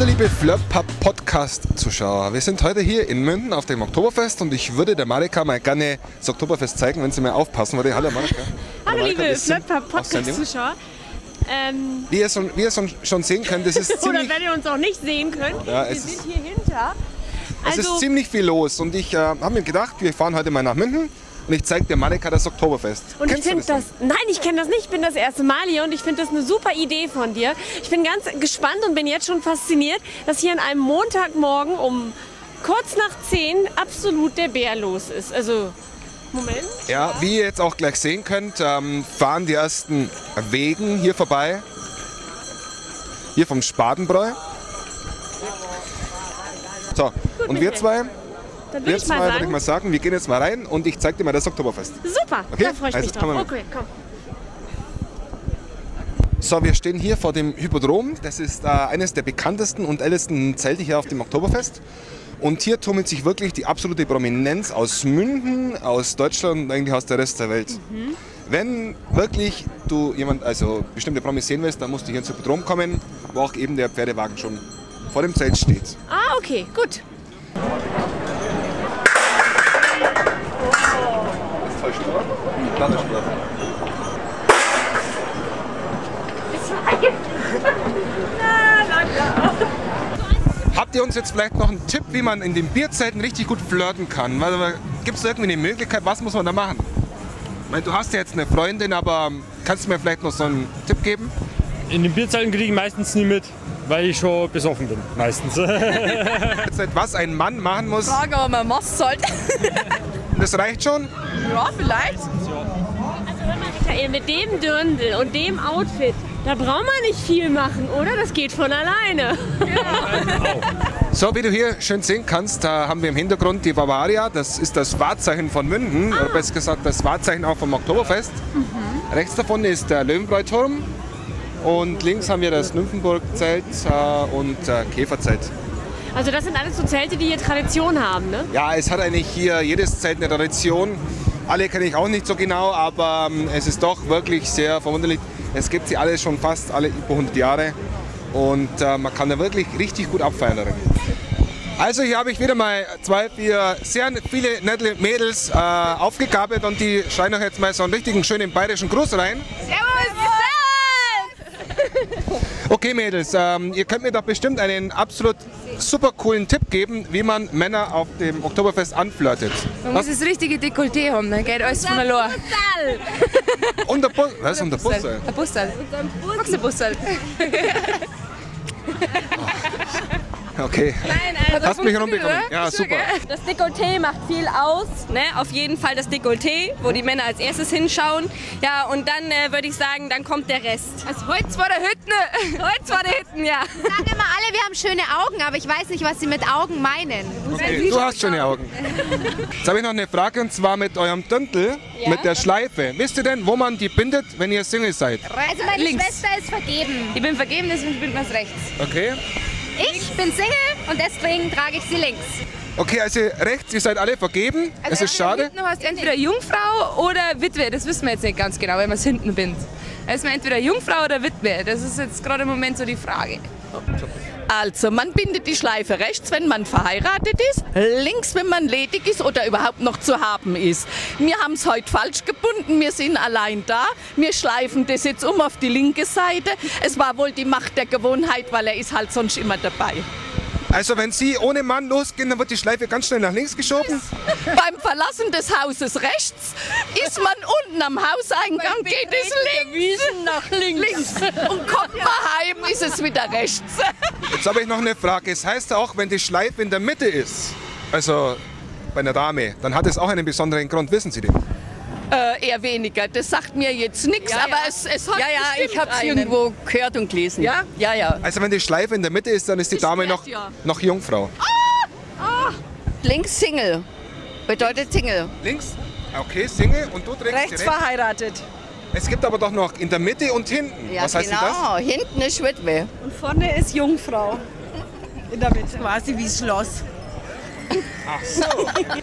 liebe Flirtpub Podcast-Zuschauer. Wir sind heute hier in München auf dem Oktoberfest und ich würde der Marika mal gerne das Oktoberfest zeigen, wenn sie mir aufpassen würde. Hallo Marika. Hallo, Marika, liebe Flirtpub auf Sendung. Podcast-Zuschauer. Ähm, Wie ihr, schon, wie ihr schon, schon sehen könnt, es ist oder ziemlich, wenn ihr uns auch nicht sehen könnt, Ja, wir es sind hier hinter. es Also, ist ziemlich viel los und ich äh, habe mir gedacht, wir fahren heute mal nach München und ich zeige der Marika das Oktoberfest. und ich Kennst du finde das, nein, ich kenne das nicht, ich bin das erste Mal hier und ich finde das eine super Idee von dir. Ich bin ganz gespannt und bin jetzt schon fasziniert, dass hier an einem Montagmorgen um kurz nach 10 absolut der Bär los ist. Also, Moment. Ja, wie ihr jetzt auch gleich sehen könnt, ähm, fahren die ersten Wegen hier vorbei. Hier vom Spatenbräu. So, und wir zwei, Dann würde ich zwei mal würde ich sagen, mal sagen, wir gehen jetzt mal rein und ich zeige dir mal das Oktoberfest. super, Okay, da freue ich also mich drauf. Okay, komm. So, wir stehen hier vor dem Hypodrom. Das ist äh, eines der bekanntesten und ältesten Zelte hier auf dem Oktoberfest. Und hier tummelt sich wirklich die absolute Prominenz aus München, aus Deutschland und eigentlich aus der Rest der Welt. Wenn wirklich du jemand, also bestimmte Promis sehen willst, dann musst du hier ins Hypodrom kommen, wo auch eben der Pferdewagen schon vor dem Zelt steht. Ah, okay, gut. Oder? Habt ihr uns jetzt vielleicht noch einen Tipp, wie man in den Bierzelten richtig gut flirten kann? Gibt es irgendwie eine Möglichkeit, was muss man da machen? Ich meine, du hast ja jetzt eine Freundin, aber kannst du mir vielleicht noch so einen Tipp geben? In den Bierzelten kriege ich meistens nie mit, weil ich schon besoffen bin. Meistens. Was ein Mann machen muss, Frage, ob man Mast zahlt. das reicht schon. ja, vielleicht. Also hör mal, Michael, mit dem Dirndl und dem Outfit, da braucht man nicht viel machen, oder? Das geht von alleine. So, wie du hier schön sehen kannst, da haben wir im Hintergrund die Bavaria. Das ist das Wahrzeichen von München, oder besser gesagt das Wahrzeichen auch vom Oktoberfest. Rechts davon ist der Löwenbräuturm und links haben wir das Nymphenburg-Zelt äh, und äh, Käferzelt. Also das sind alles so Zelte, die hier Tradition haben, ne? Ja, es hat eigentlich hier jedes Zelt eine Tradition. Alle kenne ich auch nicht so genau, aber ähm, es ist doch wirklich sehr verwunderlich. Es gibt sie alle schon fast alle über 100 Jahre und äh, man kann da wirklich richtig gut abfeiern darin. Also hier habe ich wieder mal zwei, vier sehr viele nette Mädels äh, aufgegabelt und die schreien euch jetzt mal so einen richtigen schönen bayerischen Gruß rein. Okay Mädels, ähm, ihr könnt mir doch bestimmt einen absolut super coolen Tipp geben, wie man Männer auf dem Oktoberfest anflirtet. Man muss das richtige Dekolleté haben, dann geht alles von allein. Und der Bus, was und der Busse? Ein Bussal. Magst du ein Bussal? Okay. Nein, Hast mich rumbekommen. Ja, super. Das Dekolleté macht viel aus, ne? Auf jeden Fall das Dekolleté, wo die Männer als erstes hinschauen. Ja, und dann äh, würde ich sagen, dann kommt der Rest. Das Holz vor der Hütte. Holz vor der Hütten, ja. sagen immer alle, wir haben schöne Augen, aber ich weiß nicht, was sie mit Augen meinen. Okay, du hast schöne Augen. Jetzt habe ich noch eine Frage und zwar mit eurem Düntel, mit der Schleife. Wisst ihr denn, wo man die bindet, wenn ihr Single seid? Also meine Links. Schwester ist vergeben. Ich bin vergeben, deswegen bindet man es rechts. Okay. Ich bin Single und deswegen trage ich sie links. Okay, also rechts, ihr seid alle vergeben. es ist schade. Hinten hast du entweder Jungfrau oder Witwe. Das wissen wir jetzt nicht ganz genau, wenn man es hinten bindet. Da ist man entweder Jungfrau oder Witwe. Das ist jetzt gerade im Moment so die Frage. Also, man bindet die Schleife rechts, wenn man verheiratet ist, links, wenn man ledig ist oder überhaupt noch zu haben ist. Wir haben es heute falsch gebunden, wir sind allein da. Wir schleifen das jetzt um auf die linke Seite. Es war wohl die Macht der Gewohnheit, weil er ist halt sonst immer dabei. Also wenn sie ohne Mann losgehen, dann wird die Schleife ganz schnell nach links geschoben. Beim Verlassen des Hauses rechts ist man unten am Hauseingang, geht es links. nach links. Und kommt man heim, ist es wieder rechts. Jetzt habe ich noch eine Frage. Es heißt auch, wenn die Schleife in der Mitte ist, also bei einer Dame, dann hat es auch einen besonderen Grund. Wissen Sie den? Äh, eher weniger. Das sagt mir jetzt nichts, aber es, es hat Ja, ja, ich habe es irgendwo gehört und gelesen. Ja? Ja, ja. Also wenn die Schleife in der Mitte ist, dann ist die Dame noch, ja. noch Jungfrau. Links Single. Bedeutet Single. Links? Okay, Single und du trägst Rechts verheiratet. Es gibt aber doch noch in der Mitte und hinten. Ja, Was heißt genau. Hinten ist Witwe. Und vorne ist Jungfrau. In der Mitte. Quasi wie Schloss. Ach so.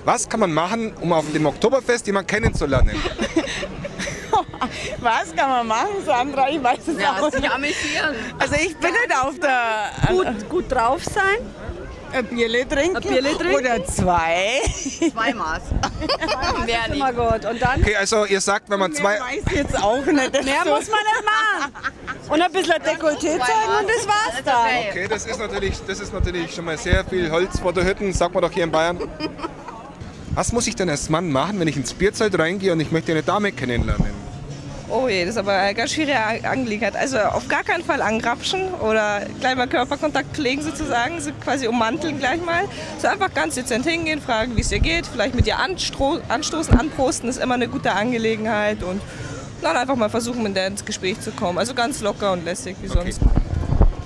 Was kann man machen, um auf dem Oktoberfest jemanden kennenzulernen? Was kann man machen, Sandra? Ich weiß es Ja, auch sich nicht. amüsieren. Also ich bin nicht auf der... Gut, gut drauf sein. Ein Bierle trinken. Ein Bierle trinken. Oder zwei. Zwei Maß. Mehr nicht. Immer gut. Und dann? Okay, also ihr sagt, wenn man zwei... Ich weiß jetzt auch nicht. Mehr so- muss man nicht machen. Und ein bisschen Dekolleté zeigen und das war's dann. Okay, das ist natürlich, das ist natürlich schon mal sehr viel Holz vor der Hütten, sagt man doch hier in Bayern. Was muss ich denn als Mann machen, wenn ich ins Bierzelt reingehe und ich möchte eine Dame kennenlernen? Oh je, das ist aber eine ganz schwierige Angelegenheit. Also auf gar keinen Fall angrapschen oder gleich mal Körperkontakt pflegen sozusagen, so quasi ummanteln gleich mal. So einfach ganz dezent hingehen, fragen, wie es dir geht, vielleicht mit dir anstro- anstoßen, anprosten, ist immer eine gute Angelegenheit und dann einfach mal versuchen, mit der ins Gespräch zu kommen. Also ganz locker und lässig wie sonst.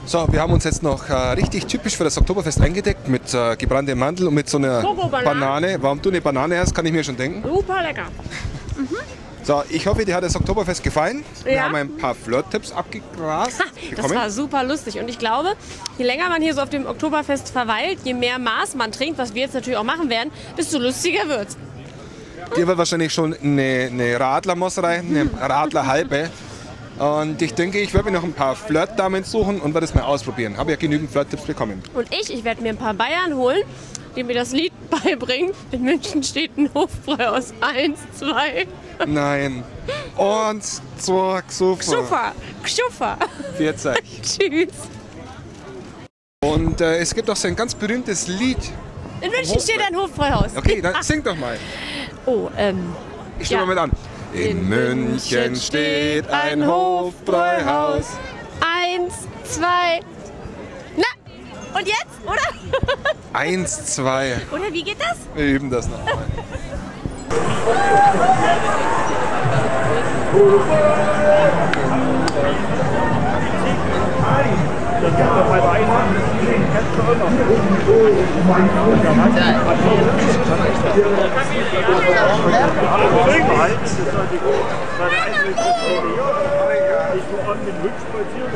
So, wir haben uns jetzt noch äh, richtig typisch für das Oktoberfest eingedeckt mit äh, gebranntem Mandel und mit so einer. Banane. Warum du eine Banane hast, kann ich mir schon denken. Super lecker. So, ich hoffe, dir hat das Oktoberfest gefallen. Wir Ja. haben ein paar Flirt-Tipps abgegrast. Das bekommen. war super lustig. Und ich glaube, je länger man hier so auf dem Oktoberfest verweilt, je mehr Maß man trinkt, was wir jetzt natürlich auch machen werden, desto lustiger wird's. Dir wird wahrscheinlich schon eine, eine Radlermoss rein, eine Radlerhalbe. Und ich denke, ich werde mir noch ein paar Flirtdamen suchen und werde es mal ausprobieren. Habe ja genügend Flirt-Tipps bekommen. Und ich, ich werde mir ein paar Bayern holen, die mir das Lied beibringen. In München steht ein Hofbräu aus 1, 2. Nein. Und zur Xufa. Schuffer. Vierzig. Tschüss. Und äh, es gibt auch so ein ganz berühmtes Lied. In München steht ein Hofbräuhaus. Okay, dann sing doch mal. Oh, ähm. Ich stimme ja. mit an. In, in München steht ein Hofbräuhaus. Eins, zwei. Na, und jetzt, oder? Eins, zwei. Oder wie geht das? Wir üben das nochmal. Thank Ich bin mit Rücksprache